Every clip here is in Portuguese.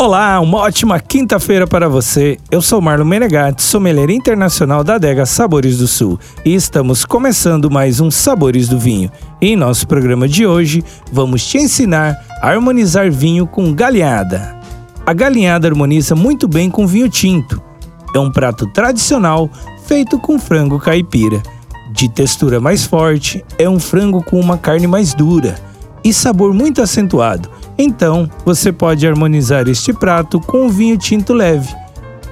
Olá, uma ótima quinta-feira para você. Eu sou Marlon Menegatti, sommelier internacional da Adega Sabores do Sul e estamos começando mais um Sabores do Vinho. E em nosso programa de hoje, vamos te ensinar a harmonizar vinho com galinhada. A galinhada harmoniza muito bem com vinho tinto. É um prato tradicional feito com frango caipira. De textura mais forte, é um frango com uma carne mais dura e sabor muito acentuado então, você pode harmonizar este prato com um vinho tinto leve.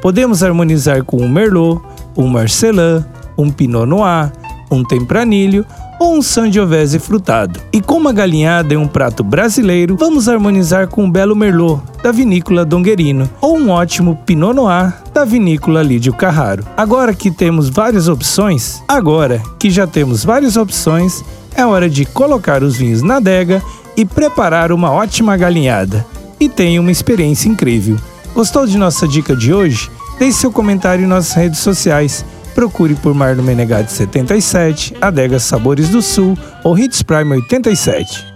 Podemos harmonizar com um Merlot, um Marcelin, um Pinot Noir, um Tempranillo ou um Sangiovese frutado. E como a galinhada é um prato brasileiro, vamos harmonizar com um belo Merlot da vinícola Donguerino ou um ótimo Pinot Noir da vinícola Lídio Carraro. Agora que temos várias opções, agora que já temos várias opções, é hora de colocar os vinhos na adega e preparar uma ótima galinhada. E tenha uma experiência incrível. Gostou de nossa dica de hoje? Deixe seu comentário em nossas redes sociais. Procure por Marno Menegade 77, Adega Sabores do Sul ou Hits Prime 87.